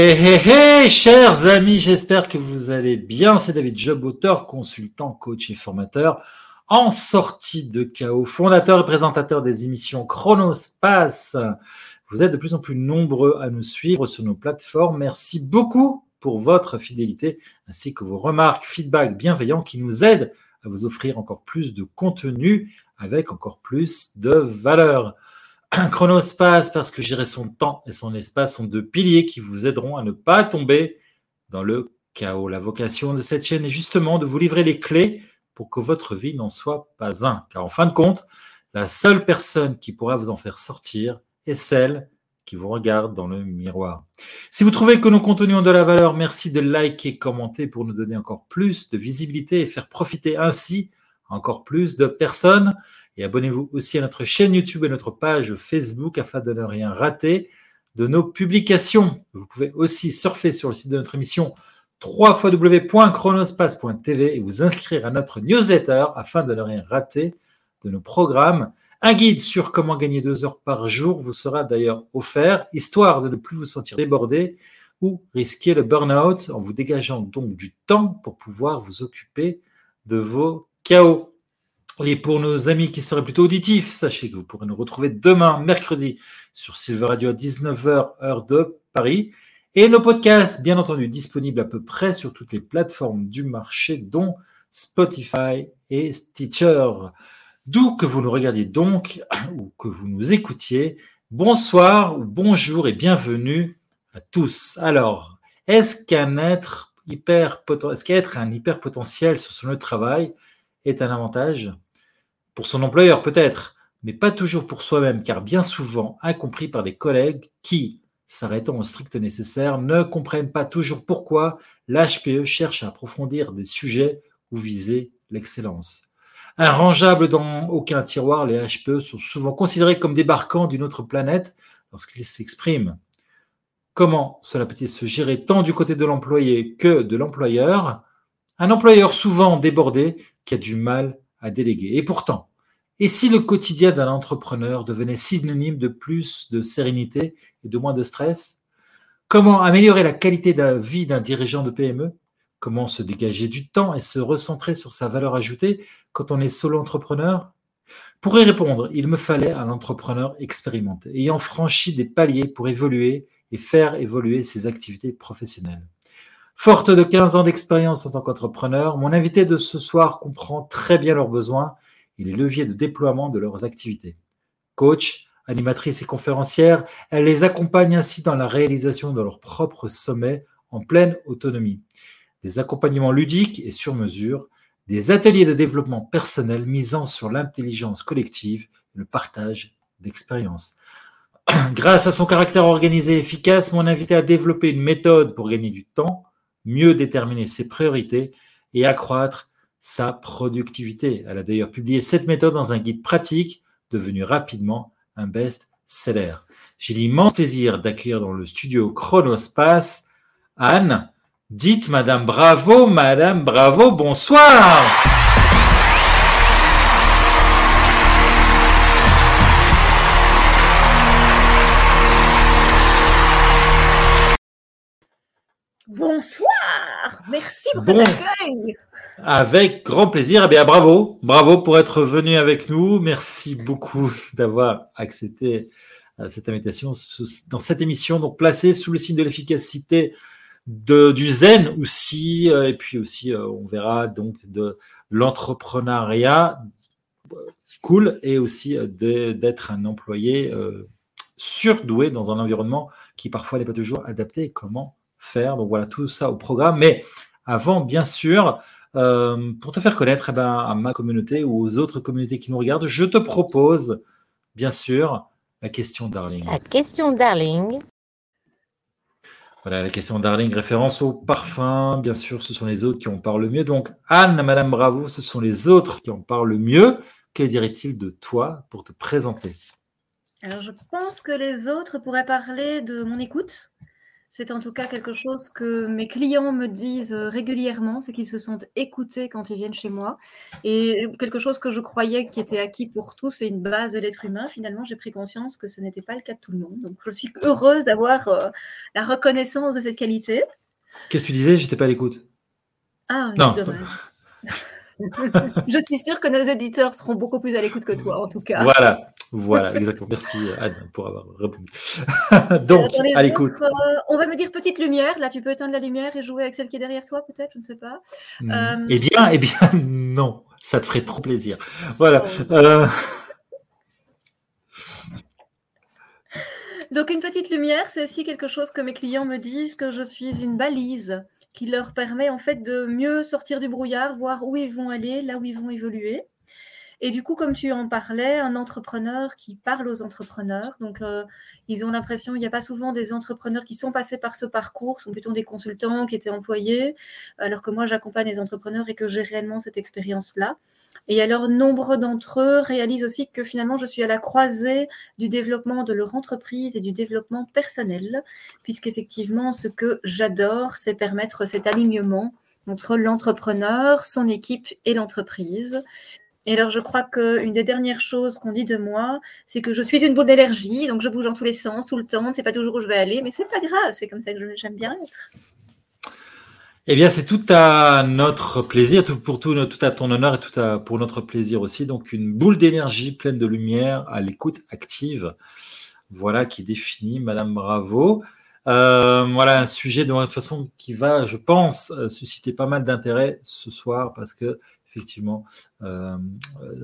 Hé hé hé, chers amis, j'espère que vous allez bien. C'est David Job, auteur, consultant, coach et formateur en sortie de chaos, fondateur et présentateur des émissions Chronospace. Vous êtes de plus en plus nombreux à nous suivre sur nos plateformes. Merci beaucoup pour votre fidélité ainsi que vos remarques, feedbacks bienveillants qui nous aident à vous offrir encore plus de contenu avec encore plus de valeur. Un chronospace, parce que gérer son temps et son espace sont deux piliers qui vous aideront à ne pas tomber dans le chaos. La vocation de cette chaîne est justement de vous livrer les clés pour que votre vie n'en soit pas un. Car en fin de compte, la seule personne qui pourra vous en faire sortir est celle qui vous regarde dans le miroir. Si vous trouvez que nos contenus ont de la valeur, merci de liker, commenter pour nous donner encore plus de visibilité et faire profiter ainsi encore plus de personnes. Et abonnez-vous aussi à notre chaîne YouTube et notre page Facebook afin de ne rien rater de nos publications. Vous pouvez aussi surfer sur le site de notre émission www.chronospace.tv et vous inscrire à notre newsletter afin de ne rien rater de nos programmes. Un guide sur comment gagner deux heures par jour vous sera d'ailleurs offert, histoire de ne plus vous sentir débordé ou risquer le burn-out en vous dégageant donc du temps pour pouvoir vous occuper de vos chaos. Et pour nos amis qui seraient plutôt auditifs, sachez que vous pourrez nous retrouver demain, mercredi, sur Silver Radio à 19h, heure de Paris. Et nos podcasts, bien entendu, disponibles à peu près sur toutes les plateformes du marché, dont Spotify et Stitcher. D'où que vous nous regardiez donc, ou que vous nous écoutiez, bonsoir ou bonjour et bienvenue à tous. Alors, est-ce qu'un être est-ce qu'être un hyper potentiel sur son lieu de travail est un avantage? Pour son employeur peut-être, mais pas toujours pour soi-même, car bien souvent incompris par des collègues qui, s'arrêtant au strict nécessaire, ne comprennent pas toujours pourquoi l'HPE cherche à approfondir des sujets ou viser l'excellence. Arrangeables dans aucun tiroir, les HPE sont souvent considérés comme débarquant d'une autre planète lorsqu'ils s'expriment. Comment cela peut-il se gérer tant du côté de l'employé que de l'employeur? Un employeur souvent débordé qui a du mal à. Et pourtant, et si le quotidien d'un entrepreneur devenait synonyme de plus de sérénité et de moins de stress? Comment améliorer la qualité de la vie d'un dirigeant de PME Comment se dégager du temps et se recentrer sur sa valeur ajoutée quand on est solo entrepreneur? Pour y répondre, il me fallait un entrepreneur expérimenté, ayant franchi des paliers pour évoluer et faire évoluer ses activités professionnelles. Forte de 15 ans d'expérience en tant qu'entrepreneur, mon invité de ce soir comprend très bien leurs besoins et les leviers de déploiement de leurs activités. Coach, animatrice et conférencière, elle les accompagne ainsi dans la réalisation de leurs propres sommets en pleine autonomie. Des accompagnements ludiques et sur mesure, des ateliers de développement personnel misant sur l'intelligence collective et le partage d'expériences. Grâce à son caractère organisé et efficace, mon invité a développé une méthode pour gagner du temps, mieux déterminer ses priorités et accroître sa productivité. Elle a d'ailleurs publié cette méthode dans un guide pratique devenu rapidement un best-seller. J'ai l'immense plaisir d'accueillir dans le studio Chronospace Anne. Dites Madame Bravo, Madame Bravo, bonsoir. Bonsoir, merci pour cet accueil. Avec grand plaisir. Eh bien, bravo, bravo pour être venu avec nous. Merci beaucoup d'avoir accepté euh, cette invitation dans cette émission, donc placée sous le signe de l'efficacité du zen aussi, euh, et puis aussi, euh, on verra donc de l'entrepreneuriat cool et aussi d'être un employé surdoué dans un environnement qui parfois n'est pas toujours adapté. Comment faire Donc voilà tout ça au programme. Mais avant, bien sûr, euh, pour te faire connaître eh ben, à ma communauté ou aux autres communautés qui nous regardent, je te propose, bien sûr, la question Darling. La question Darling. Voilà, la question Darling, référence au parfum. Bien sûr, ce sont les autres qui en parlent le mieux. Donc, Anne, Madame Bravo, ce sont les autres qui en parlent le mieux. Que dirait-il de toi pour te présenter? Alors, je pense que les autres pourraient parler de mon écoute, C'est en tout cas quelque chose que mes clients me disent régulièrement, c'est qu'ils se sentent écoutés quand ils viennent chez moi. Et quelque chose que je croyais qui était acquis pour tous, c'est une base de l'être humain. Finalement, j'ai pris conscience que ce n'était pas le cas de tout le monde. Donc, je suis heureuse d'avoir euh, la reconnaissance de cette qualité. Qu'est-ce que tu disais? J'étais pas à l'écoute. Ah, non, je suis sûre que nos éditeurs seront beaucoup plus à l'écoute que toi, en tout cas. Voilà, voilà, exactement. Merci Anne pour avoir répondu. Donc, à l'écoute. Euh, on va me dire petite lumière. Là, tu peux éteindre la lumière et jouer avec celle qui est derrière toi, peut-être, je ne sais pas. Hmm. Euh, eh bien, eh bien, non. Ça te ferait trop plaisir. Voilà. Oh. Euh. Donc, une petite lumière, c'est aussi quelque chose que mes clients me disent que je suis une balise qui leur permet en fait de mieux sortir du brouillard, voir où ils vont aller, là où ils vont évoluer. Et du coup, comme tu en parlais, un entrepreneur qui parle aux entrepreneurs, donc euh, ils ont l'impression, il n'y a pas souvent des entrepreneurs qui sont passés par ce parcours, sont plutôt des consultants qui étaient employés, alors que moi j'accompagne les entrepreneurs et que j'ai réellement cette expérience-là. Et alors, nombre d'entre eux réalisent aussi que finalement, je suis à la croisée du développement de leur entreprise et du développement personnel, puisqu'effectivement, ce que j'adore, c'est permettre cet alignement entre l'entrepreneur, son équipe et l'entreprise. Et alors, je crois qu'une des dernières choses qu'on dit de moi, c'est que je suis une boule d'énergie, donc je bouge dans tous les sens, tout le temps, ne sait pas toujours où je vais aller, mais c'est pas grave, c'est comme ça que j'aime bien être. Eh bien, c'est tout à notre plaisir, tout pour tout, tout à ton honneur et tout pour notre plaisir aussi. Donc, une boule d'énergie pleine de lumière à l'écoute active. Voilà qui définit Madame Bravo. Euh, voilà un sujet de toute façon qui va, je pense, euh, susciter pas mal d'intérêt ce soir parce que effectivement, euh,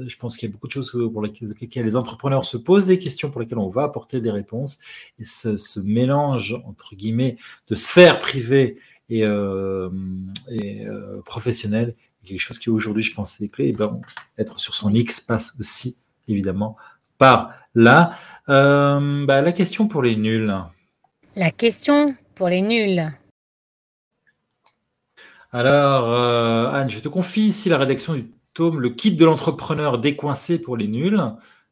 je pense qu'il y a beaucoup de choses pour lesquelles, les entrepreneurs se posent des questions pour lesquelles on va apporter des réponses. Et ce, ce mélange entre guillemets de sphère privée et, euh, et euh, professionnel, quelque chose qui aujourd'hui, je pense, est clé. Et ben, être sur son X passe aussi, évidemment, par là. Euh, bah, la question pour les nuls. La question pour les nuls. Alors, Anne, je te confie ici la rédaction du tome Le kit de l'entrepreneur décoincé pour les nuls.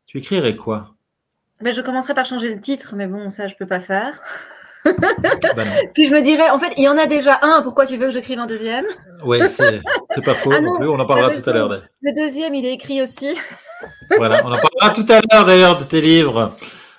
Tu écrirais quoi? Ben, Je commencerai par changer le titre, mais bon, ça, je ne peux pas faire. Bah Puis je me dirais, en fait, il y en a déjà un, pourquoi tu veux que j'écrive un deuxième? Oui, c'est pas faux ah non, plus, on en parlera tout à l'heure. Le deuxième, il est écrit aussi. voilà, on en parlera tout à l'heure d'ailleurs de tes livres.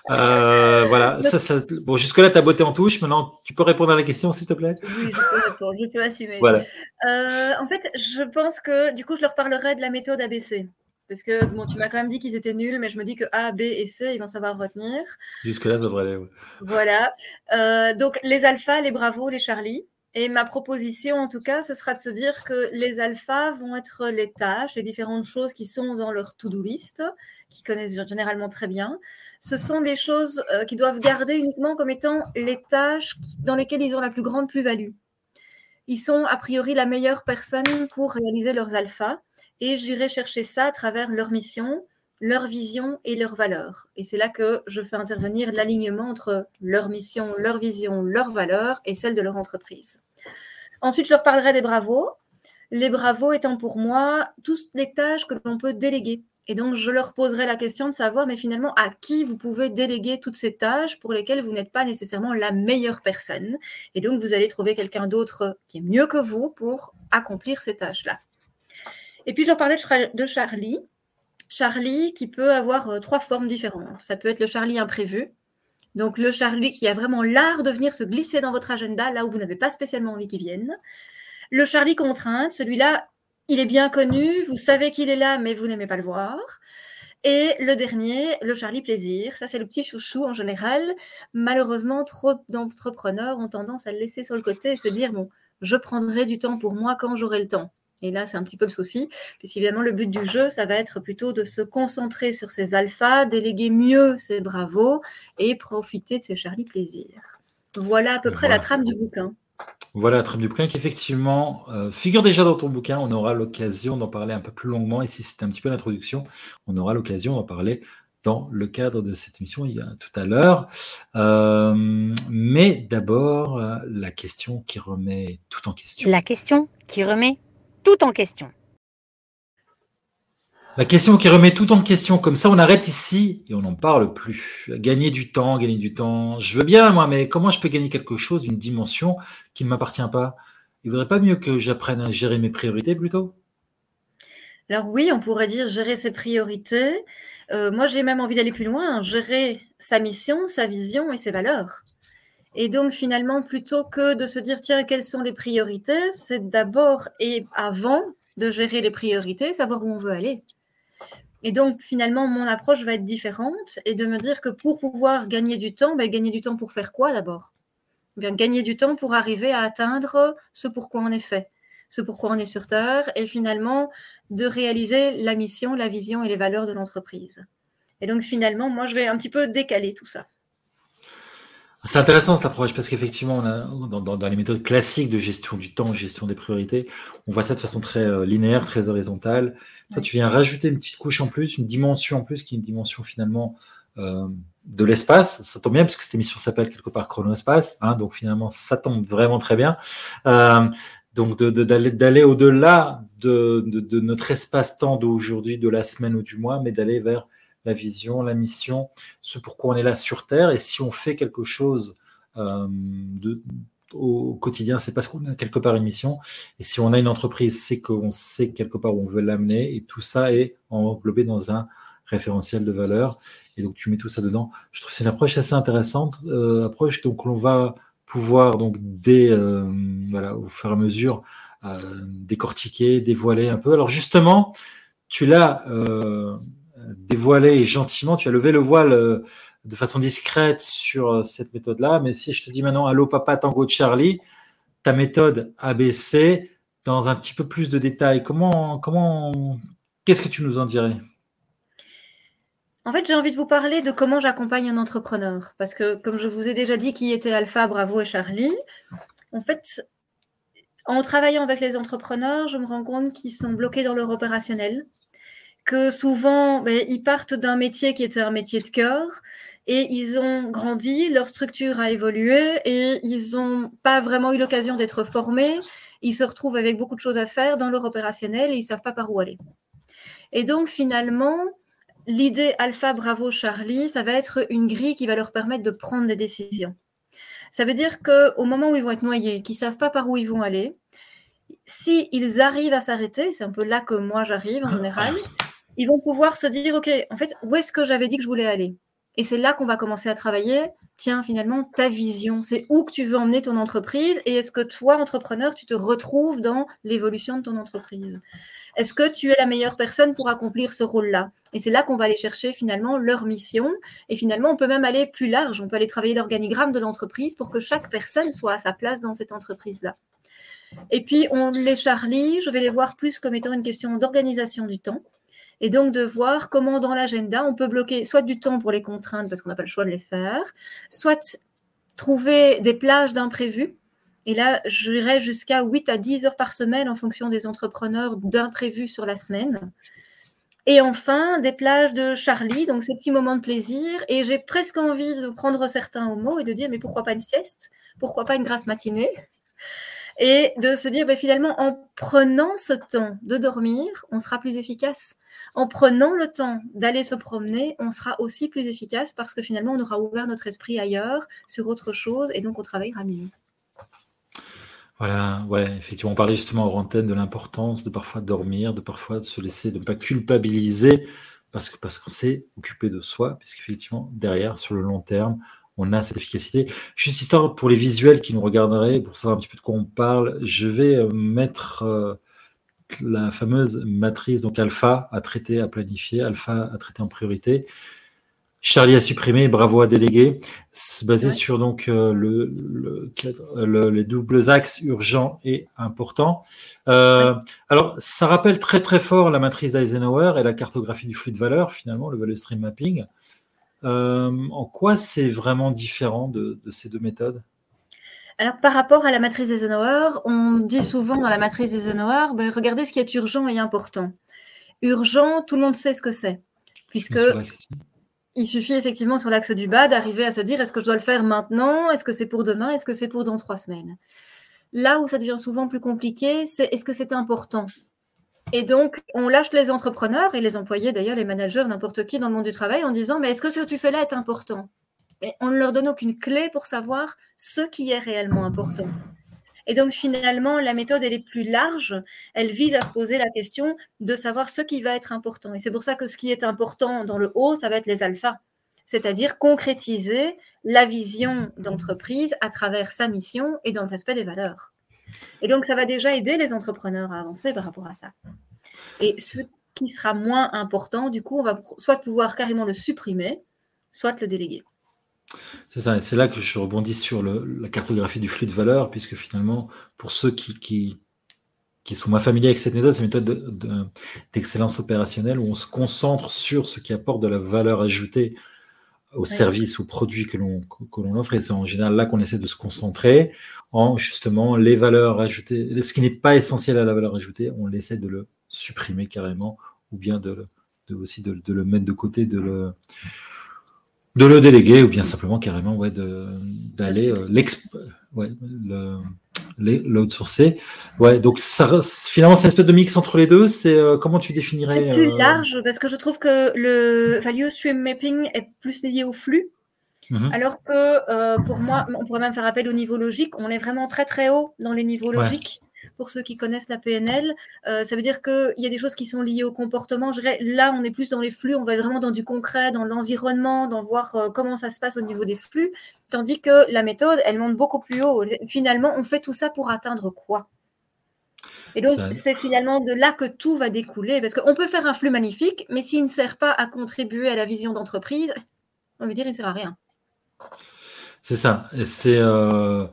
Euh, voilà, ça, ça, bon, jusque-là, tu as beauté en touche. Maintenant, tu peux répondre à la question, s'il te plaît? Oui, je peux répondre, je peux assumer. Voilà. Euh, en fait, je pense que du coup, je leur parlerai de la méthode ABC. Parce que bon, tu m'as quand même dit qu'ils étaient nuls, mais je me dis que A, B et C, ils vont savoir retenir. Jusque-là, ça devrait aller. Voilà. Euh, donc, les alphas, les bravos, les charlie. Et ma proposition, en tout cas, ce sera de se dire que les alphas vont être les tâches, les différentes choses qui sont dans leur to-do list, qui connaissent généralement très bien. Ce sont les choses euh, qu'ils doivent garder uniquement comme étant les tâches dans lesquelles ils ont la plus grande plus-value. Ils sont a priori la meilleure personne pour réaliser leurs alphas et j'irai chercher ça à travers leur mission, leur vision et leurs valeurs. Et c'est là que je fais intervenir l'alignement entre leur mission, leur vision, leurs valeurs et celle de leur entreprise. Ensuite, je leur parlerai des bravos. Les bravos étant pour moi toutes les tâches que l'on peut déléguer. Et donc, je leur poserai la question de savoir, mais finalement, à qui vous pouvez déléguer toutes ces tâches pour lesquelles vous n'êtes pas nécessairement la meilleure personne. Et donc, vous allez trouver quelqu'un d'autre qui est mieux que vous pour accomplir ces tâches-là. Et puis, je leur parlais de Charlie. Charlie qui peut avoir euh, trois formes différentes. Ça peut être le Charlie imprévu. Donc, le Charlie qui a vraiment l'art de venir se glisser dans votre agenda là où vous n'avez pas spécialement envie qu'il vienne. Le Charlie contrainte, celui-là, il est bien connu, vous savez qu'il est là, mais vous n'aimez pas le voir. Et le dernier, le Charlie plaisir. Ça, c'est le petit chouchou en général. Malheureusement, trop d'entrepreneurs ont tendance à le laisser sur le côté et se dire, bon, je prendrai du temps pour moi quand j'aurai le temps. Et là, c'est un petit peu le souci, puisqu'évidemment, le but du jeu, ça va être plutôt de se concentrer sur ses alphas, déléguer mieux ses bravos et profiter de ses Charlie plaisirs. Voilà à peu près la trame du bouquin. Voilà la trame du bouquin qui effectivement euh, figure déjà dans ton bouquin. On aura l'occasion d'en parler un peu plus longuement. Et si c'était un petit peu l'introduction, on aura l'occasion d'en parler dans le cadre de cette émission il y a tout à l'heure. Euh, mais d'abord, euh, la question qui remet tout en question. La question qui remet tout en question. La question qui remet tout en question, comme ça on arrête ici et on n'en parle plus. Gagner du temps, gagner du temps. Je veux bien moi, mais comment je peux gagner quelque chose d'une dimension qui ne m'appartient pas? Il ne vaudrait pas mieux que j'apprenne à gérer mes priorités plutôt? Alors oui, on pourrait dire gérer ses priorités. Euh, moi j'ai même envie d'aller plus loin, gérer sa mission, sa vision et ses valeurs. Et donc finalement, plutôt que de se dire tiens, quelles sont les priorités, c'est d'abord et avant de gérer les priorités, savoir où on veut aller. Et donc, finalement, mon approche va être différente et de me dire que pour pouvoir gagner du temps, ben, gagner du temps pour faire quoi d'abord? Bien, Gagner du temps pour arriver à atteindre ce pourquoi on est fait, ce pourquoi on est sur Terre, et finalement de réaliser la mission, la vision et les valeurs de l'entreprise. Et donc, finalement, moi, je vais un petit peu décaler tout ça. C'est intéressant cette approche parce qu'effectivement, dans, dans, les méthodes classiques de gestion du temps, gestion des priorités, on voit ça de façon très euh, linéaire, très horizontale. Tu viens rajouter une petite couche en plus, une dimension en plus, qui est une dimension finalement euh, de l'espace. Ça tombe bien parce que cette émission s'appelle quelque part chronospace, hein, donc finalement, ça tombe vraiment très bien. Euh, donc d'aller de, au-delà de, de, notre espace-temps d'aujourd'hui, de la semaine ou du mois, mais d'aller vers la vision, la mission, ce pourquoi on est là sur Terre. Et si on fait quelque chose euh, de, au quotidien, c'est parce qu'on a quelque part une mission. Et si on a une entreprise, c'est qu'on sait quelque part où on veut l'amener. Et tout ça est englobé dans un référentiel de valeur. Et donc tu mets tout ça dedans. Je trouve que c'est une approche assez intéressante, euh, approche donc l'on va pouvoir donc dès euh, voilà au fur et à mesure euh, décortiquer, dévoiler un peu. Alors justement, tu l'as dévoilé gentiment, tu as levé le voile de façon discrète sur euh, cette méthode-là. Mais si je te dis maintenant Allô Papa Tango Charlie, ta méthode ABC, dans un petit peu plus de détails, comment, comment, qu'est-ce que tu nous en dirais? En fait, j'ai envie de vous parler de comment j'accompagne un entrepreneur. Parce que, comme je vous ai déjà dit qui était Alpha, Bravo et Charlie, en fait, en travaillant avec les entrepreneurs, je me rends compte qu'ils sont bloqués dans leur opérationnel, que souvent, ben, ils partent d'un métier qui était un métier de cœur et ils ont grandi, leur structure a évolué et ils n'ont pas vraiment eu l'occasion d'être formés. Ils se retrouvent avec beaucoup de choses à faire dans leur opérationnel et ils ne savent pas par où aller. Et donc, finalement, l'idée Alpha, Bravo, Charlie, ça va être une grille qui va leur permettre de prendre des décisions. Ça veut dire qu'au moment où ils vont être noyés, qu'ils ne savent pas par où ils vont aller, si ils arrivent à s'arrêter, c'est un peu là que moi j'arrive en général, ils vont pouvoir se dire, OK, en fait, où est-ce que j'avais dit que je voulais aller? Et c'est là qu'on va commencer à travailler. Tiens, finalement, ta vision, c'est où que tu veux emmener ton entreprise et est-ce que toi, entrepreneur, tu te retrouves dans l'évolution de ton entreprise? Est-ce que tu es la meilleure personne pour accomplir ce rôle-là? Et c'est là qu'on va aller chercher finalement leur mission. Et finalement, on peut même aller plus large. On peut aller travailler l'organigramme de l'entreprise pour que chaque personne soit à sa place dans cette entreprise-là. Et puis, on les Charlie, je vais les voir plus comme étant une question d'organisation du temps et donc de voir comment dans l'agenda, on peut bloquer soit du temps pour les contraintes parce qu'on n'a pas le choix de les faire, soit trouver des plages d'imprévus. Et là, j'irai jusqu'à 8 à 10 heures par semaine en fonction des entrepreneurs d'imprévus sur la semaine. Et enfin, des plages de Charlie, donc ces petits moments de plaisir. Et j'ai presque envie de prendre certains au mot et de dire, mais pourquoi pas une sieste? Pourquoi pas une grasse matinée? Et de se dire ben, finalement en prenant ce temps de dormir, on sera plus efficace. En prenant le temps d'aller se promener, on sera aussi plus efficace parce que finalement on aura ouvert notre esprit ailleurs sur autre chose et donc on travaillera mieux. Voilà, ouais, effectivement, on parlait justement en antenne de l'importance de parfois dormir, de parfois de se laisser, de ne pas culpabiliser parce que parce qu'on s'est occupé de soi, puisqu'effectivement, derrière, sur le long terme, on a cette efficacité. Juste histoire pour les visuels qui nous regarderaient, pour savoir un petit peu de quoi on parle, je vais euh, mettre euh, la fameuse matrice, donc alpha à traiter, à planifier, alpha à traiter en priorité. Charlie a supprimé, bravo à déléguer, basé sur donc euh, le, les doubles axes urgents et importants. Alors, ça rappelle très très fort la matrice d'Eisenhower et la cartographie du flux de valeur, finalement, le value stream mapping. Euh, en quoi c'est vraiment différent de, ces deux méthodes? Alors, par rapport à la matrice Eisenhower, on dit souvent dans la matrice Eisenhower, ben, regardez ce qui est urgent et important. Urgent, tout le monde sait ce que c'est, puisque il suffit effectivement sur l'axe du bas d'arriver à se dire est-ce que je dois le faire maintenant? Est-ce que c'est pour demain? Est-ce que c'est pour dans trois semaines? Là où ça devient souvent plus compliqué, c'est est-ce que c'est important? Et donc, on lâche les entrepreneurs et les employés, d'ailleurs, les managers, n'importe qui dans le monde du travail, en disant, mais est-ce que ce que tu fais là est important? Mais on ne leur donne aucune clé pour savoir ce qui est réellement important. Et donc, finalement, la méthode, elle est plus large. Elle vise à se poser la question de savoir ce qui va être important. Et c'est pour ça que ce qui est important dans le haut, ça va être les alphas. C'est-à-dire concrétiser la vision d'entreprise à travers sa mission et dans le respect des valeurs. Et donc, ça va déjà aider les entrepreneurs à avancer par rapport à ça. Et ce qui sera moins important, du coup, on va soit pouvoir carrément le supprimer, soit le déléguer. C'est ça, c'est là que je rebondis sur la cartographie du flux de valeur, puisque finalement, pour ceux qui, qui, sont moins familiers avec cette méthode, c'est une méthode d'excellence opérationnelle où on se concentre sur ce qui apporte de la valeur ajoutée aux services ou produits que l'on offre. Et c'est en général là qu'on essaie de se concentrer en justement les valeurs ajoutées. Ce qui n'est pas essentiel à la valeur ajoutée, on essaie de le supprimer carrément ou bien de, aussi de, le mettre de côté, de le, de le déléguer ou bien simplement carrément ouais, d'aller euh, ouais, l'outsourcer. Ouais, donc ça, finalement, c'est une espèce de mix entre les deux. C'est euh, comment tu définirais C'est plus euh, large parce que je trouve que le value stream mapping est plus lié au flux. Mhm. Alors que pour moi, on pourrait même faire appel au niveau logique. On est vraiment très très haut dans les niveaux logiques pour ceux qui connaissent la PNL. Euh, ça veut dire qu'il y a des choses qui sont liées au comportement. Je dirais, là, on est plus dans les flux, on va vraiment dans du concret, dans l'environnement, dans voir euh, comment ça se passe au niveau des flux. Tandis que la méthode, elle monte beaucoup plus haut. Finalement, on fait tout ça pour atteindre quoi? Et donc, c'est finalement de là que tout va découler. Parce qu'on peut faire un flux magnifique, mais s'il ne sert pas à contribuer à la vision d'entreprise, on veut dire, il ne sert à rien. C'est ça. C'est. Euh,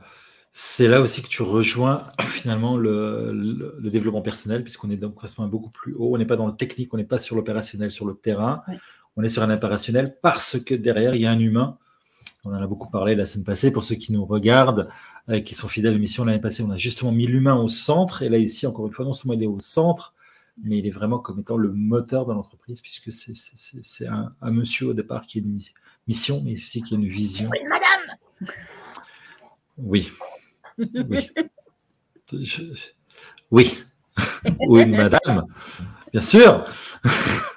c'est là aussi que tu rejoins finalement le, développement personnel, puisqu'on est donc beaucoup plus haut. On n'est pas dans le technique, on n'est pas sur l'opérationnel, sur le terrain. On est sur un opérationnel parce que derrière, il y a un humain. On en a beaucoup parlé la semaine passée. Pour ceux qui nous regardent, euh, qui sont fidèles à l'émission l'année passée, on a justement mis l'humain au centre. Et là, ici, encore une fois, non seulement il est au centre, mais il est vraiment comme étant le moteur de l'entreprise, puisque c'est un, un, monsieur au départ qui une mission, mais aussi qui a une vision. Oui, madame Oui. Oui. Oui. madame. Bien sûr.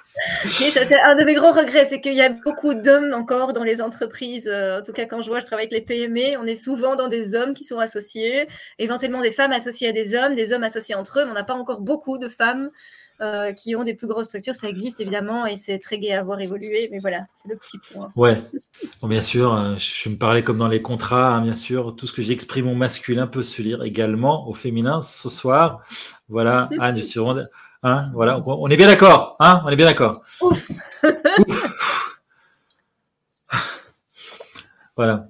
ça, c'est un de mes gros regrets, c'est qu'il y a beaucoup d'hommes encore dans les entreprises. Euh, en tout cas, quand je vois, je travaille avec les PME, on est souvent dans des hommes qui sont associés, éventuellement des femmes associées à des hommes, des hommes associés entre eux, mais on n'a pas encore beaucoup de femmes euh, qui ont des plus grosses structures. Ça existe évidemment et c'est très gai à voir évoluer, mais voilà, c'est le petit point. Ouais, bien sûr, euh, je me parlais comme dans les contrats, hein, bien sûr, tout ce que j'exprime au masculin peut se lire également au féminin ce soir. Voilà, Anne, je suis vraiment. Hein, voilà, on est bien d'accord, hein, on est bien d'accord. voilà.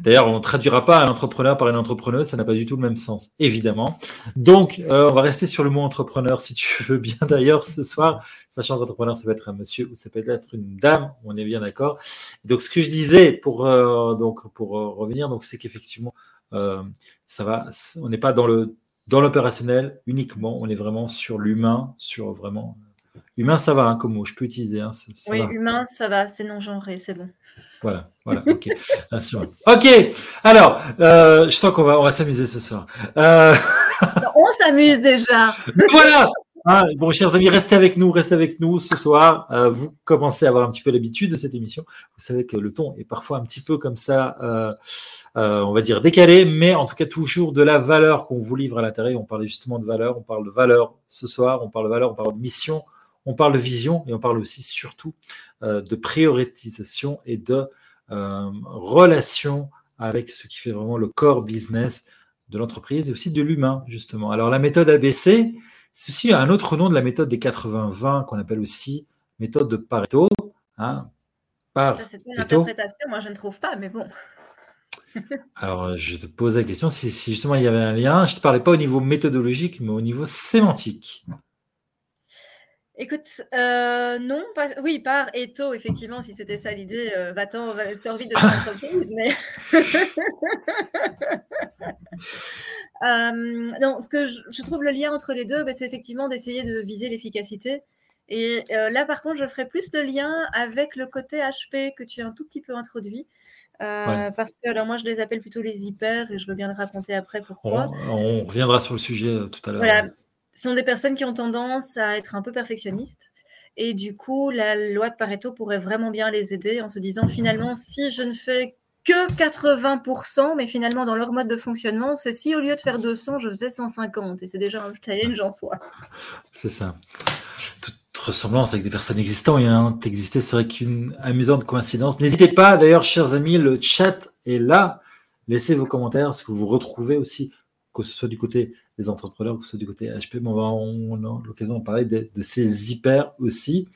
D'ailleurs, on ne traduira pas un entrepreneur par une entrepreneuse, ça n'a pas du tout le même sens, évidemment. Donc, euh, on va rester sur le mot entrepreneur, si tu veux bien d'ailleurs, ce soir, sachant qu'entrepreneur, ça peut être un monsieur ou ça peut être une dame, on est bien d'accord. Donc, ce que je disais pour, euh, donc, pour euh, revenir, donc, c'est qu'effectivement, ça va, on n'est pas dans le dans l'opérationnel uniquement, on est vraiment sur l'humain, sur vraiment Humain, ça va, hein, comme mot, je peux utiliser. Hein, oui, humain, ça va, c'est non genré, c'est bon. Voilà, voilà, ok. ok, alors, euh, je sens qu'on va, on va s'amuser ce soir. Euh, on s'amuse déjà. voilà hein, Bon, chers amis, restez avec nous, restez avec nous ce soir. Euh, vous commencez à avoir un petit peu l'habitude de cette émission. Vous savez que le ton est parfois un petit peu comme ça. on va dire décalé, mais en tout cas toujours de la valeur qu'on vous livre à l'intérieur. On parle justement de valeur, on parle de valeur ce soir, on parle de valeur, on parle de mission, on parle de vision et on parle aussi surtout euh, de prioritisation et de euh, relation avec ce qui fait vraiment le core business de l'entreprise et aussi de l'humain, justement. Alors la méthode ABC, c'est aussi un autre nom de la méthode des 80-20 qu'on appelle aussi méthode de Pareto. Hein, c'est une interprétation, moi je ne trouve pas, mais bon. Alors, je te pose la question si, si, justement il y avait un lien. Je ne te parlais pas au niveau méthodologique, mais au niveau sémantique. Écoute, euh, non, pas, oui, par Eto, effectivement, si c'était ça l'idée, euh, va-t'en, va, sors vite de ton entreprise, mais. euh, non, ce que je, trouve le lien entre les deux, bah, c'est effectivement d'essayer de viser l'efficacité. Et là, par contre, je ferai plus de lien avec le côté HP que tu as un tout petit peu introduit. Parce que alors moi je les appelle plutôt les hyper et je veux bien le raconter après pourquoi. On, on reviendra sur le sujet tout à l'heure. Voilà, Ce sont des personnes qui ont tendance à être un peu perfectionnistes. Et du coup, la loi de Pareto pourrait vraiment bien les aider en se disant finalement, si je ne fais que 80%, mais finalement, dans leur mode de fonctionnement, c'est si au lieu de faire 200, je faisais 150. Et c'est déjà un challenge en soi. C'est ça. Toute ressemblance avec des personnes existantes, il y en a existé, serait qu'une amusante coïncidence. N'hésitez pas, d'ailleurs, chers amis, le chat est là. Laissez vos commentaires si vous vous retrouvez aussi, que ce soit du côté des entrepreneurs, que ce du côté HP. Mais on va on a l'occasion de parler de, de ces hyper aussi.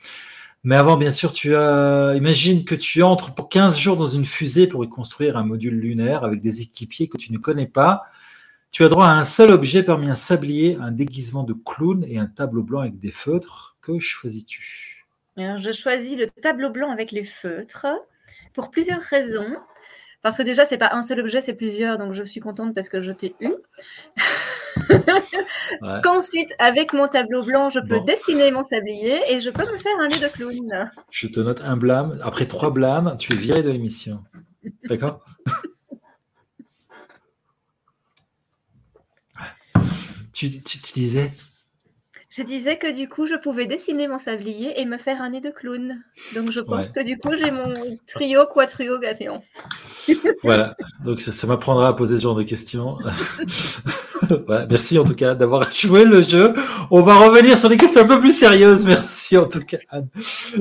Mais avant, bien sûr, tu as, imagine que tu entres pour 15 jours dans une fusée pour y construire un module lunaire avec des équipiers que tu ne connais pas. Tu as droit à un seul objet parmi un sablier, un déguisement de clown et un tableau blanc avec des feutres. Que choisis-tu? Je choisis le tableau blanc avec les feutres pour plusieurs raisons. Parce que déjà, c'est pas un seul objet, c'est plusieurs, donc je suis contente parce que je t'ai eu. Qu'ensuite, avec mon tableau blanc, je peux dessiner mon sablier et je peux me faire un nez de clown. Je te note un blâme. Après trois blâmes, tu es viré de l'émission. D'accord? Tu, disais? Je disais que du coup, je pouvais dessiner mon sablier et me faire un nez de clown. Donc, je pense que du coup, j'ai mon trio quatrio gazéon. Voilà, donc ça, m'apprendra à poser ce genre de questions. merci en tout cas d'avoir joué le jeu. On va revenir sur des questions un peu plus sérieuses. Merci en tout cas, Anne.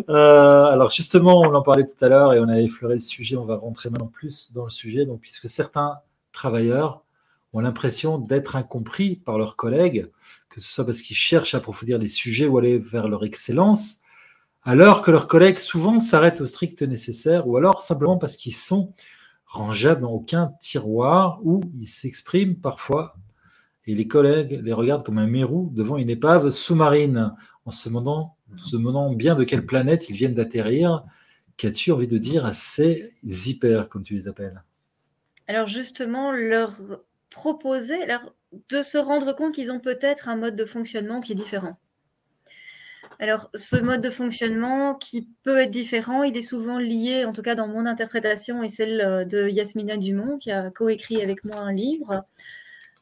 Euh, alors justement, on en parlait tout à l'heure et on a effleuré le sujet. On va rentrer maintenant plus dans le sujet. Donc, puisque certains travailleurs ont l'impression d'être incompris par leurs collègues, que ce soit parce qu'ils cherchent à approfondir les sujets ou aller vers leur excellence, alors que leurs collègues souvent s'arrêtent au strict nécessaire, ou alors simplement parce qu'ils sont rangeables dans aucun tiroir, ou ils s'expriment parfois, et les collègues les regardent comme un mérou devant une épave sous-marine, en se demandant, bien de quelle planète ils viennent d'atterrir. Qu'as-tu envie de dire à ces hyper, comme tu les appelles? Alors justement, leur proposer, de se rendre compte qu'ils ont peut-être un mode de fonctionnement qui est différent. Alors, ce mode de fonctionnement qui peut être différent, il est souvent lié, en tout cas dans mon interprétation et celle euh, de Yasmina Dumont, qui a coécrit avec moi un livre.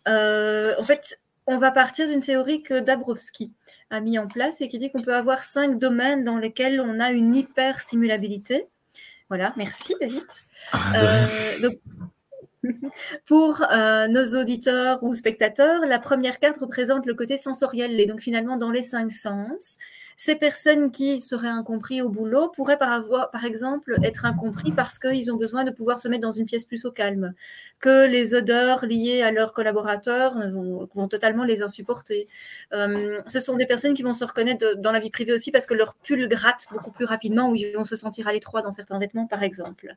Euh, en fait, on va partir d'une théorie que Dabrowski a mis en place et qui dit qu'on peut avoir cinq domaines dans lesquels on a une hyper-simulabilité. Voilà, merci David. Ah, euh, Pour euh, nos auditeurs ou spectateurs, la première carte représente le côté sensoriel, et donc finalement dans les cinq sens. Ces personnes qui seraient incompris au boulot pourraient par, exemple être incompris parce qu'ils ont besoin de pouvoir se mettre dans une pièce plus au calme, que les odeurs liées à leurs collaborateurs vont, totalement les insupporter. Euh, ce sont des personnes qui vont se reconnaître dans la vie privée aussi parce que leur pull gratte beaucoup plus rapidement ou ils vont se sentir à l'étroit dans certains vêtements, par exemple.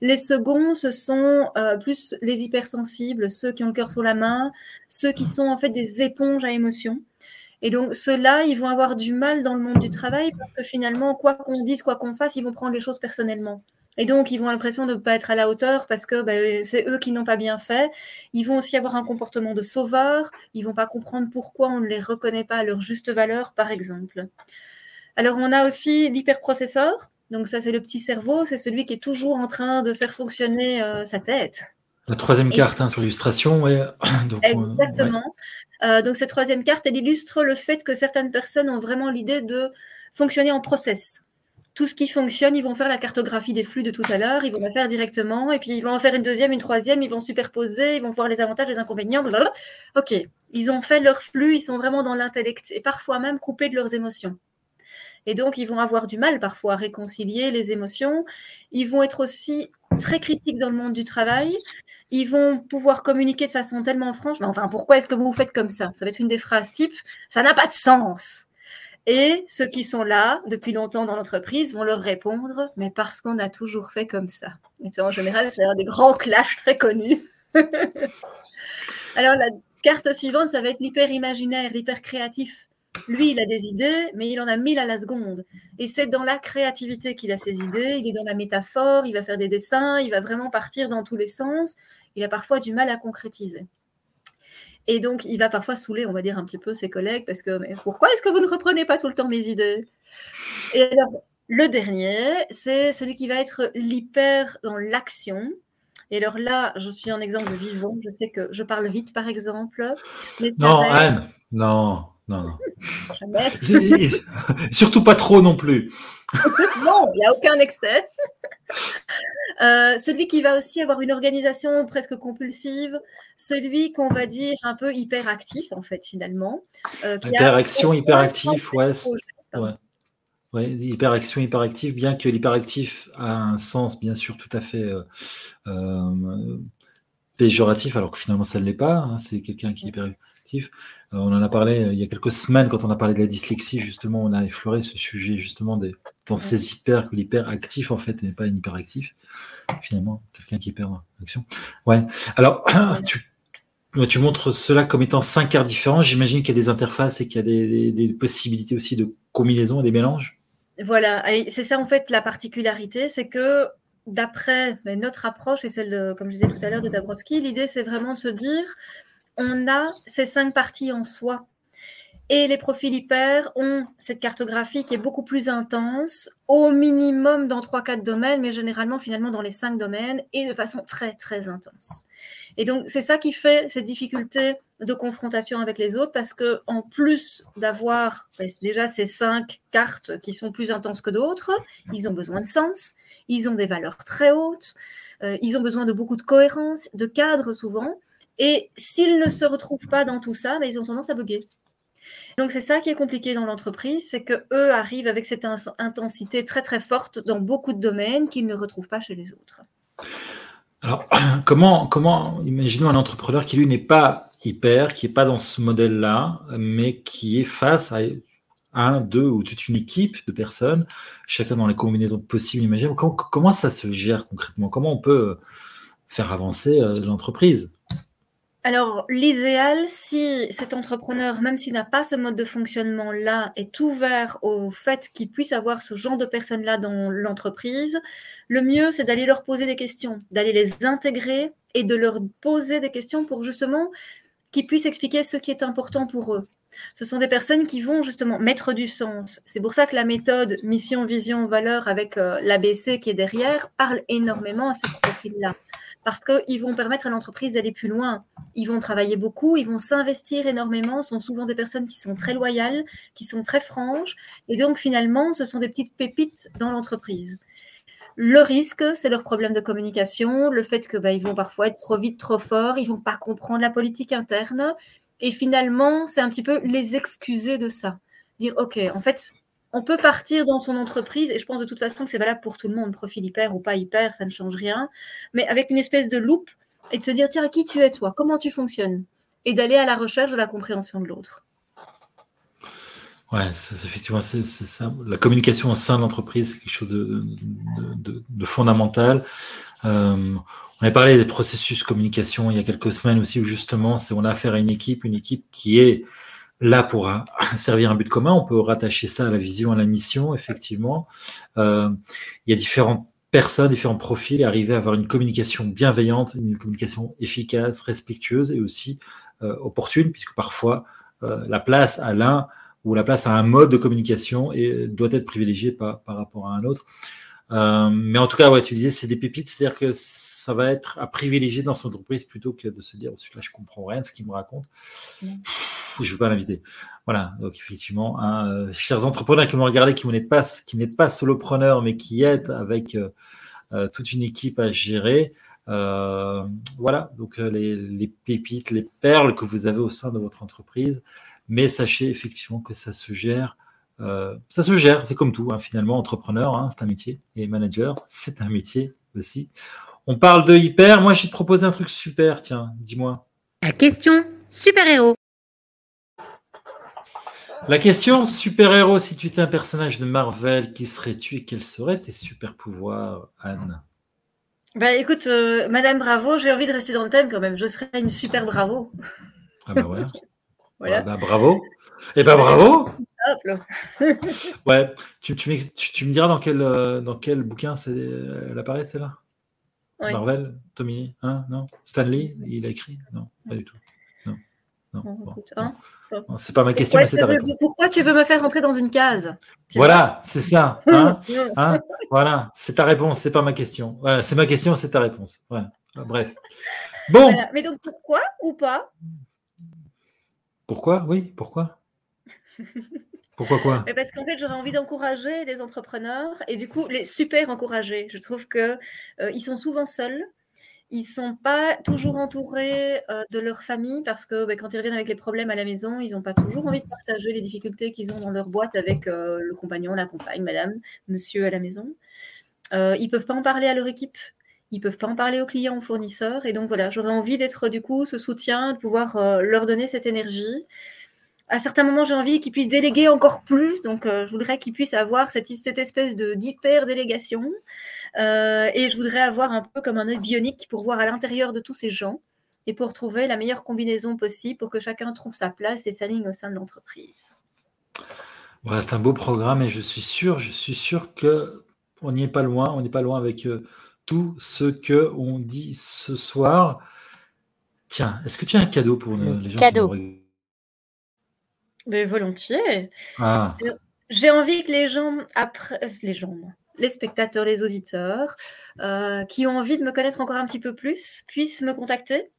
Les seconds, ce sont euh, plus les hypersensibles, ceux qui ont le cœur sur la main, ceux qui sont en fait des éponges à émotions. Et donc, ceux-là, ils vont avoir du mal dans le monde du travail parce que finalement, quoi qu'on dise, quoi qu'on fasse, ils vont prendre les choses personnellement. Et donc, ils vont l'impression de ne pas être à la hauteur parce que ben, c'est eux qui n'ont pas bien fait. Ils vont aussi avoir un comportement de sauveur. Ils vont pas comprendre pourquoi on ne les reconnaît pas à leur juste valeur, par exemple. Alors, on a aussi l'hyperprocesseur. Donc ça, c'est le petit cerveau, c'est celui qui est toujours en train de faire fonctionner euh, sa tête. La troisième carte hein, sur l'illustration. Ouais. Exactement. Euh, donc cette troisième carte, elle illustre le fait que certaines personnes ont vraiment l'idée de fonctionner en process. Tout ce qui fonctionne, ils vont faire la cartographie des flux de tout à l'heure, ils vont la faire directement, et puis ils vont en faire une deuxième, une troisième, ils vont superposer, ils vont voir les avantages, les inconvénients. Blablabla. Ok, ils ont fait leur flux, ils sont vraiment dans l'intellect, et parfois même coupés de leurs émotions. Et donc, ils vont avoir du mal parfois à réconcilier les émotions. Ils vont être aussi très critiques dans le monde du travail. Ils vont pouvoir communiquer de façon tellement franche. Mais enfin, pourquoi est-ce que vous vous faites comme ça? Ça va être une des phrases type. Ça n'a pas de sens. Et ceux qui sont là depuis longtemps dans l'entreprise vont leur répondre, mais parce qu'on a toujours fait comme ça. Et en général, c'est des grands clashs très connus. Alors la carte suivante, ça va être l'hyper-imaginaire, l'hyper-créatif. Lui, il a des idées, mais il en a mille à la seconde. Et c'est dans la créativité qu'il a ses idées, il est dans la métaphore, il va faire des dessins, il va vraiment partir dans tous les sens. Il a parfois du mal à concrétiser. Et donc, il va parfois saouler, on va dire, un petit peu ses collègues, parce que mais pourquoi est-ce que vous ne reprenez pas tout le temps mes idées? Et alors, le dernier, c'est celui qui va être l'hyper dans l'action. Et alors là, je suis un exemple vivant. Je sais que je parle vite, par exemple. non, Anne, non. Non, non. Surtout pas trop non plus. non, il n'y a aucun excès. Euh, celui qui va aussi avoir une organisation presque compulsive, celui qu'on va dire un peu hyperactif en fait finalement. Euh, Hyperaction, hyperactif, ouais, ouais. ouais. hyperaction, hyperactif, bien que l'hyperactif a un sens bien sûr tout à fait euh, péjoratif, alors que finalement ça ne l'est pas. Hein, c'est quelqu'un qui est hyperactif. On en a parlé il y a quelques semaines quand on a parlé de la dyslexie, justement, on a effleuré ce sujet justement des, dans ces hyper que l'hyperactif en fait n'est pas un hyperactif. Finalement quelqu'un qui perd action ouais. Alors tu, tu montres cela comme étant cinq quarts différents. J'imagine qu'il y a des interfaces et qu'il y a des, possibilités aussi de combinaison et des mélanges. Voilà. C'est ça en fait la particularité. C'est que d'après notre approche et celle de, comme je disais tout à l'heure de Dabrowski l'idée c'est vraiment de se dire on a ces cinq parties en soi et les profils hyper ont cette cartographie qui est beaucoup plus intense, au minimum dans 3-4 domaines, mais généralement finalement dans les 5 domaines et de façon très très intense. Et donc c'est ça qui fait cette difficulté de confrontation avec les autres parce que en plus d'avoir ben, déjà ces 5 cartes qui sont plus intenses que d'autres, ils ont besoin de sens, ils ont des valeurs très hautes, euh, ils ont besoin de beaucoup de cohérence, de cadre souvent. Et s'ils ne se retrouvent pas dans tout ça, ben, ils ont tendance à bugger. Donc c'est ça qui est compliqué dans l'entreprise, c'est que eux arrivent avec cette intensité très très forte dans beaucoup de domaines qu'ils ne retrouvent pas chez les autres. Alors comment comment imaginons un entrepreneur qui lui n'est pas hyper, qui n'est pas dans ce modèle-là, mais qui est face à un, deux ou toute une équipe de personnes, chacun dans les combinaisons possibles, imaginez. Comment, comment ça se gère concrètement? Comment on peut faire avancer euh, l'entreprise? Alors, l'idéal, si cet entrepreneur, même s'il n'a pas ce mode de fonctionnement-là, est ouvert au fait qu'il puisse avoir ce genre de personnes-là dans l'entreprise, le mieux, c'est d'aller leur poser des questions, d'aller les intégrer et de leur poser des questions pour justement qu'ils puissent expliquer ce qui est important pour eux. Ce sont des personnes qui vont justement mettre du sens. C'est pour ça que la méthode mission, vision, valeur avec euh, l'ABC qui est derrière parle énormément à ces profils-là parce qu'ils vont permettre à l'entreprise d'aller plus loin. Ils vont travailler beaucoup, ils vont s'investir énormément, sont souvent des personnes qui sont très loyales, qui sont très franches, et donc finalement, ce sont des petites pépites dans l'entreprise. Le risque, c'est leur problème de communication, le fait qu'ils bah, vont parfois être trop vite, trop forts, ils vont pas comprendre la politique interne, et finalement, c'est un petit peu les excuser de ça. Dire, OK, en fait, on peut partir dans son entreprise, et je pense de toute façon que c'est valable pour tout le monde, profil hyper ou pas hyper, ça ne change rien, mais avec une espèce de loupe et de se dire, tiens, qui tu es toi? Comment tu fonctionnes? Et d'aller à la recherche de la compréhension de l'autre. Ouais, effectivement, c'est ça. La communication au sein de l'entreprise, c'est quelque chose de, fondamental. Euh, on a parlé des processus communication il y a quelques semaines aussi, où justement, c'est on a affaire à une équipe, une équipe qui est là pour servir un but commun. On peut rattacher ça à la vision, à la mission, effectivement. Euh, il y a différentes personnes, différents profils, et arriver à avoir une communication bienveillante, une communication efficace, respectueuse et aussi euh, opportune, puisque parfois euh, la place à l'un ou la place à un mode de communication et, doit être privilégiée par, par rapport à un autre. Mais en tout cas, ouais, tu disais, c'est des pépites, c'est-à-dire que ça va être à privilégier dans son entreprise plutôt que de se dire, oh, celui-là, je comprends rien de ce qu'il me raconte. je ne veux pas l'inviter. Voilà. Donc, effectivement, hein, euh, chers entrepreneurs qui m'ont regardé, qui n'êtes pas, qui n'êtes pas solopreneurs, mais qui êtes avec euh, euh, toute une équipe à gérer, voilà. Donc, les, pépites, les perles que vous avez au sein de votre entreprise. Mais sachez effectivement que ça se gère. Ça se gère, c'est comme tout, hein, finalement, entrepreneur, hein, c'est un métier, et manager, c'est un métier aussi. On parle de hyper. Moi, j'ai te proposé un truc super. Tiens, dis-moi. La question super-héros. La question super-héros, si tu étais un personnage de Marvel, qui serais-tu et quels seraient tes super-pouvoirs, Anne? Bah écoute, euh, Madame Bravo, j'ai envie de rester dans le thème quand même. Je serais une super Bravo. Ah bah voilà. voilà. Bah, bravo. Et eh bah bravo. ouais, tu, me diras dans quel, euh, dans quel bouquin elle apparaît, celle-là? Marvel, Tommy, hein, non? Stanley, il a écrit? Non, pas du tout. Non, non. Hein, c'est pas ma question, mais c'est ta réponse. Pourquoi tu veux me faire rentrer dans une case? Voilà, c'est ça. Hein, hein, voilà, c'est ta réponse, c'est pas ma question. c'est ma question, c'est ta réponse. Ouais. Bref. Bon. Mais donc pourquoi ou pas? Pourquoi? Oui, pourquoi? Pourquoi quoi? Parce qu'en fait, j'aurais envie d'encourager les entrepreneurs et du coup, les super encourager. Je trouve qu'ils euh, sont souvent seuls. Ils sont pas toujours entourés euh, de leur famille parce que bah, quand ils reviennent avec les problèmes à la maison, ils n'ont pas toujours envie de partager les difficultés qu'ils ont dans leur boîte avec euh, le compagnon, la compagne, madame, monsieur à la maison. ils peuvent pas en parler à leur équipe. Ils peuvent pas en parler aux clients, aux fournisseurs. Et donc voilà, j'aurais envie d'être du coup ce soutien, de pouvoir leur donner cette énergie à certains moments, j'ai envie qu'ils puissent déléguer encore plus. Donc, euh, je voudrais qu'ils puissent avoir cette, cette espèce de d'hyper-délégation. Euh, et je voudrais avoir un peu comme un œil bionique pour voir à l'intérieur de tous ces gens et pour trouver la meilleure combinaison possible pour que chacun trouve sa place et sa ligne au sein de l'entreprise. c'est un beau programme et je suis sûr, je suis sûr que on n'y est pas loin. On n'est pas loin avec euh, tout ce que on dit ce soir. Tiens, est-ce que tu as un cadeau pour les gens cadeau. qui nous mais volontiers. Ah. J'ai envie que les gens, après, euh, les gens, les spectateurs, les auditeurs, euh, qui ont envie de me connaître encore un petit peu plus, puissent me contacter.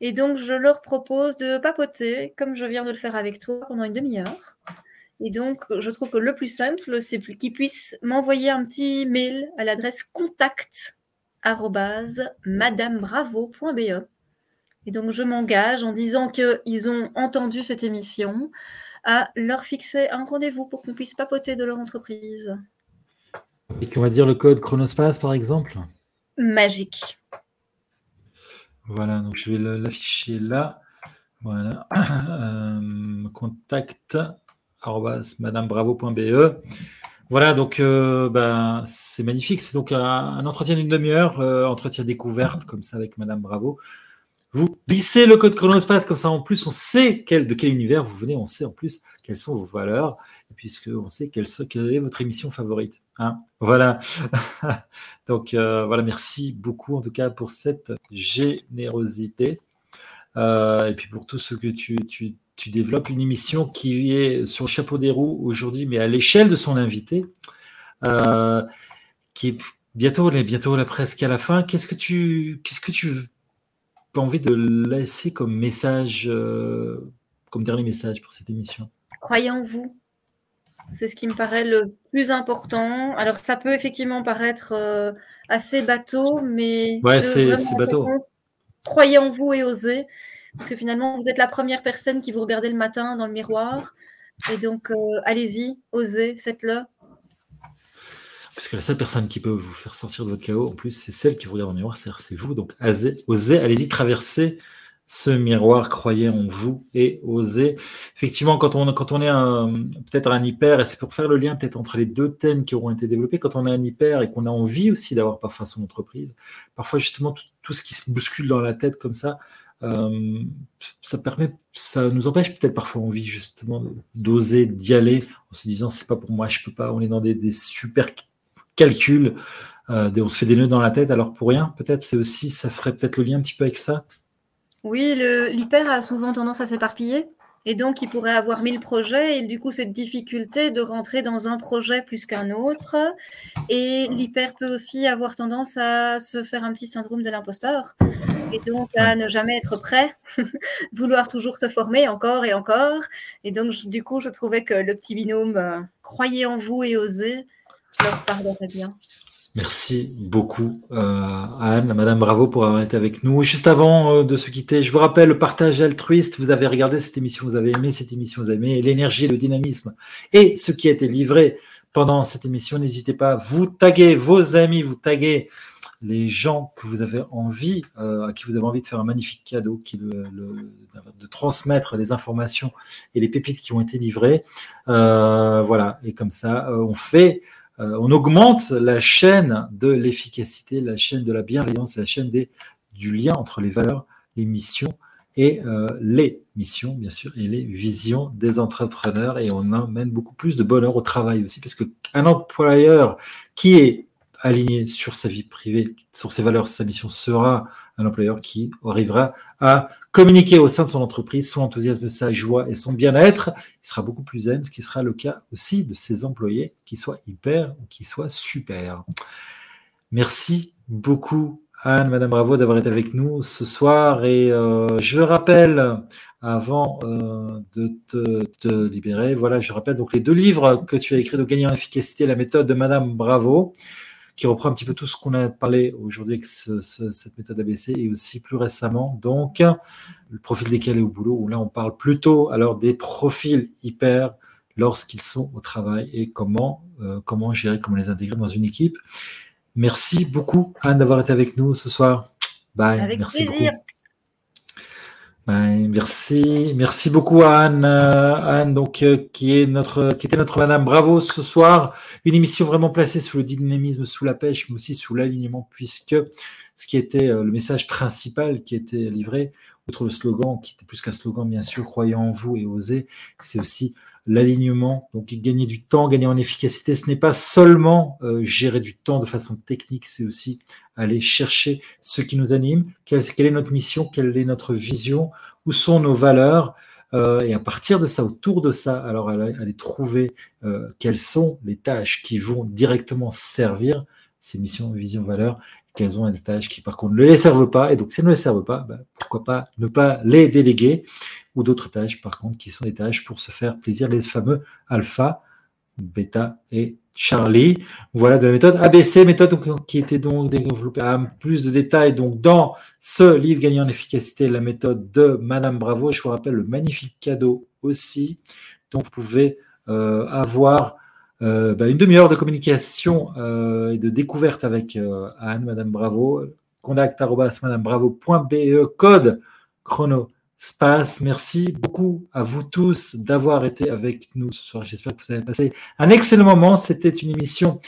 Et donc, je leur propose de papoter, comme je viens de le faire avec toi, pendant une demi-heure. Et donc, je trouve que le plus simple, c'est qu'ils puissent m'envoyer un petit mail à l'adresse contact et donc, je m'engage en disant qu'ils ont entendu cette émission à leur fixer un rendez-vous pour qu'on puisse papoter de leur entreprise. Et qu'on va dire le code Chronospace, par exemple? Magique. Voilà, donc je vais l'afficher là. Voilà. Euh, contact madame-bravo.be. Voilà, donc euh, ben, c'est magnifique. C'est donc un, entretien d'une demi-heure, euh, entretien découverte, comme ça, avec Madame Bravo. Vous glissez le code chronospace, comme ça en plus on sait de quel univers vous venez, on sait en plus quelles sont vos valeurs, puisque on sait quelle, est votre émission favorite. Hein voilà. Donc euh, voilà, merci beaucoup en tout cas pour cette générosité. Euh, et puis pour tout ce que tu, développes, une émission qui est sur le chapeau des roues aujourd'hui, mais à l'échelle de son invité, euh, qui est bientôt, bientôt presque à la fin. Qu'est-ce que tu, qu'est-ce que tu envie de laisser comme message, euh, comme dernier message pour cette émission Croyez en vous. C'est ce qui me paraît le plus important. Alors, ça peut effectivement paraître euh, assez bateau, mais. Ouais, c'est bateau. Croyez en vous et osez. Parce que finalement, vous êtes la première personne qui vous regardez le matin dans le miroir. Et donc, euh, allez-y, osez, faites-le. Parce que la seule personne qui peut vous faire sortir de votre chaos, en plus, c'est celle qui vous regarde le miroir, c'est vous. Donc, osez, allez-y, traversez ce miroir, croyez en vous et osez. Effectivement, quand on, quand on est peut-être un hyper, et c'est pour faire le lien peut-être entre les deux thèmes qui auront été développés, quand on est un hyper et qu'on a envie aussi d'avoir parfois son entreprise, parfois justement tout, ce qui se bouscule dans la tête comme ça, euh, ça permet, ça nous empêche peut-être parfois envie justement d'oser, d'y aller en se disant c'est pas pour moi, je peux pas. On est dans des super calcul, euh, on se fait des nœuds dans la tête, alors pour rien, peut-être, c'est aussi, ça ferait peut-être le lien un petit peu avec ça Oui, l'hyper a souvent tendance à s'éparpiller. Et donc, il pourrait avoir mille projets et du coup, cette difficulté de rentrer dans un projet plus qu'un autre. Et l'hyper peut aussi avoir tendance à se faire un petit syndrome de l'imposteur et donc à ne jamais être prêt, vouloir toujours se former encore et encore. Et donc, du coup, je trouvais que le petit binôme euh, croyez en vous et osez Merci beaucoup, euh, Anne. Madame, bravo pour avoir été avec nous. Juste avant euh, de se quitter, je vous rappelle le partage altruiste. Vous avez regardé cette émission, vous avez aimé cette émission, vous avez aimé l'énergie, le dynamisme et ce qui a été livré pendant cette émission. N'hésitez pas, vous taguer vos amis, vous taguer les gens que vous avez envie, euh, à qui vous avez envie de faire un magnifique cadeau, de transmettre les informations et les pépites qui ont été livrées. voilà, et comme ça, on fait on augmente la chaîne de l'efficacité, la chaîne de la bienveillance, la chaîne du lien entre les valeurs, les missions et euh, les missions, bien sûr, et les visions des entrepreneurs. Et on amène beaucoup plus de bonheur au travail aussi, parce qu'un employeur qui est aligné sur sa vie privée, sur ses valeurs, sa mission, sera un employeur qui arrivera à communiquer au sein de son entreprise son enthousiasme, sa joie et son bien-être. Il sera beaucoup plus zen, ce qui sera le cas aussi de ses employés, qui soient hyper ou qui soient super. Merci beaucoup Anne, Madame Bravo, d'avoir été avec nous ce soir. Et euh, je rappelle, avant euh, de te, libérer, voilà, je rappelle donc les deux livres que tu as écrits de Gagner en efficacité, la méthode de Madame Bravo, qui reprend un petit peu tout ce qu'on a parlé aujourd'hui avec cette méthode ABC, et aussi plus récemment, donc, le profil décalé au boulot, où là, on parle plutôt alors des profils hyper lorsqu'ils sont au travail et comment, euh, comment gérer, comment les intégrer dans une équipe. Merci beaucoup, Anne, d'avoir été avec nous ce soir. Bye. Avec merci plaisir. Beaucoup. Merci, merci beaucoup à Anne, euh, Anne donc euh, qui est notre, qui était notre Madame Bravo ce soir. Une émission vraiment placée sous le dynamisme, sous la pêche, mais aussi sous l'alignement, puisque ce qui était le message principal qui était livré, outre le slogan, qui était plus qu'un slogan bien sûr, croyant en vous et osez, c'est aussi l'alignement, donc gagner du temps, gagner en efficacité, ce n'est pas seulement euh, gérer du temps de façon technique, c'est aussi aller chercher ce qui nous anime, quelle, est notre mission, quelle est notre vision, où sont nos valeurs, euh, et à partir de ça, autour de ça, alors aller, trouver euh, quelles sont les tâches qui vont directement servir ces missions, visions, valeurs, qu'elles ont des tâches qui par contre ne les servent pas, et donc si elles ne les servent pas, ben, pourquoi pas ne pas les déléguer ou d'autres tâches, par contre, qui sont des tâches pour se faire plaisir, les fameux alpha, bêta et Charlie. Voilà de la méthode ABC, méthode qui était donc développée à plus de détails donc dans ce livre gagnant en efficacité, la méthode de Madame Bravo. Je vous rappelle le magnifique cadeau aussi. Donc vous pouvez euh, avoir euh, bah, une demi-heure de communication euh, et de découverte avec Anne, Madame Bravo. Contact madame code chrono Space. Merci beaucoup à vous tous d'avoir été avec nous ce soir. J'espère que vous avez passé un excellent moment. C'était une émission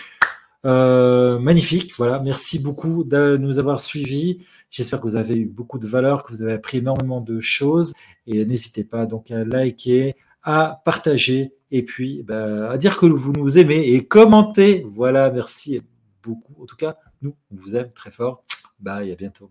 euh, magnifique. Voilà, merci beaucoup de nous avoir suivis. J'espère que vous avez eu beaucoup de valeur, que vous avez appris énormément de choses. Et n'hésitez pas donc à liker, à partager et puis bah, à dire que vous nous aimez et commenter. Voilà, merci beaucoup. En tout cas, nous, on vous aime très fort. Bye, à bientôt.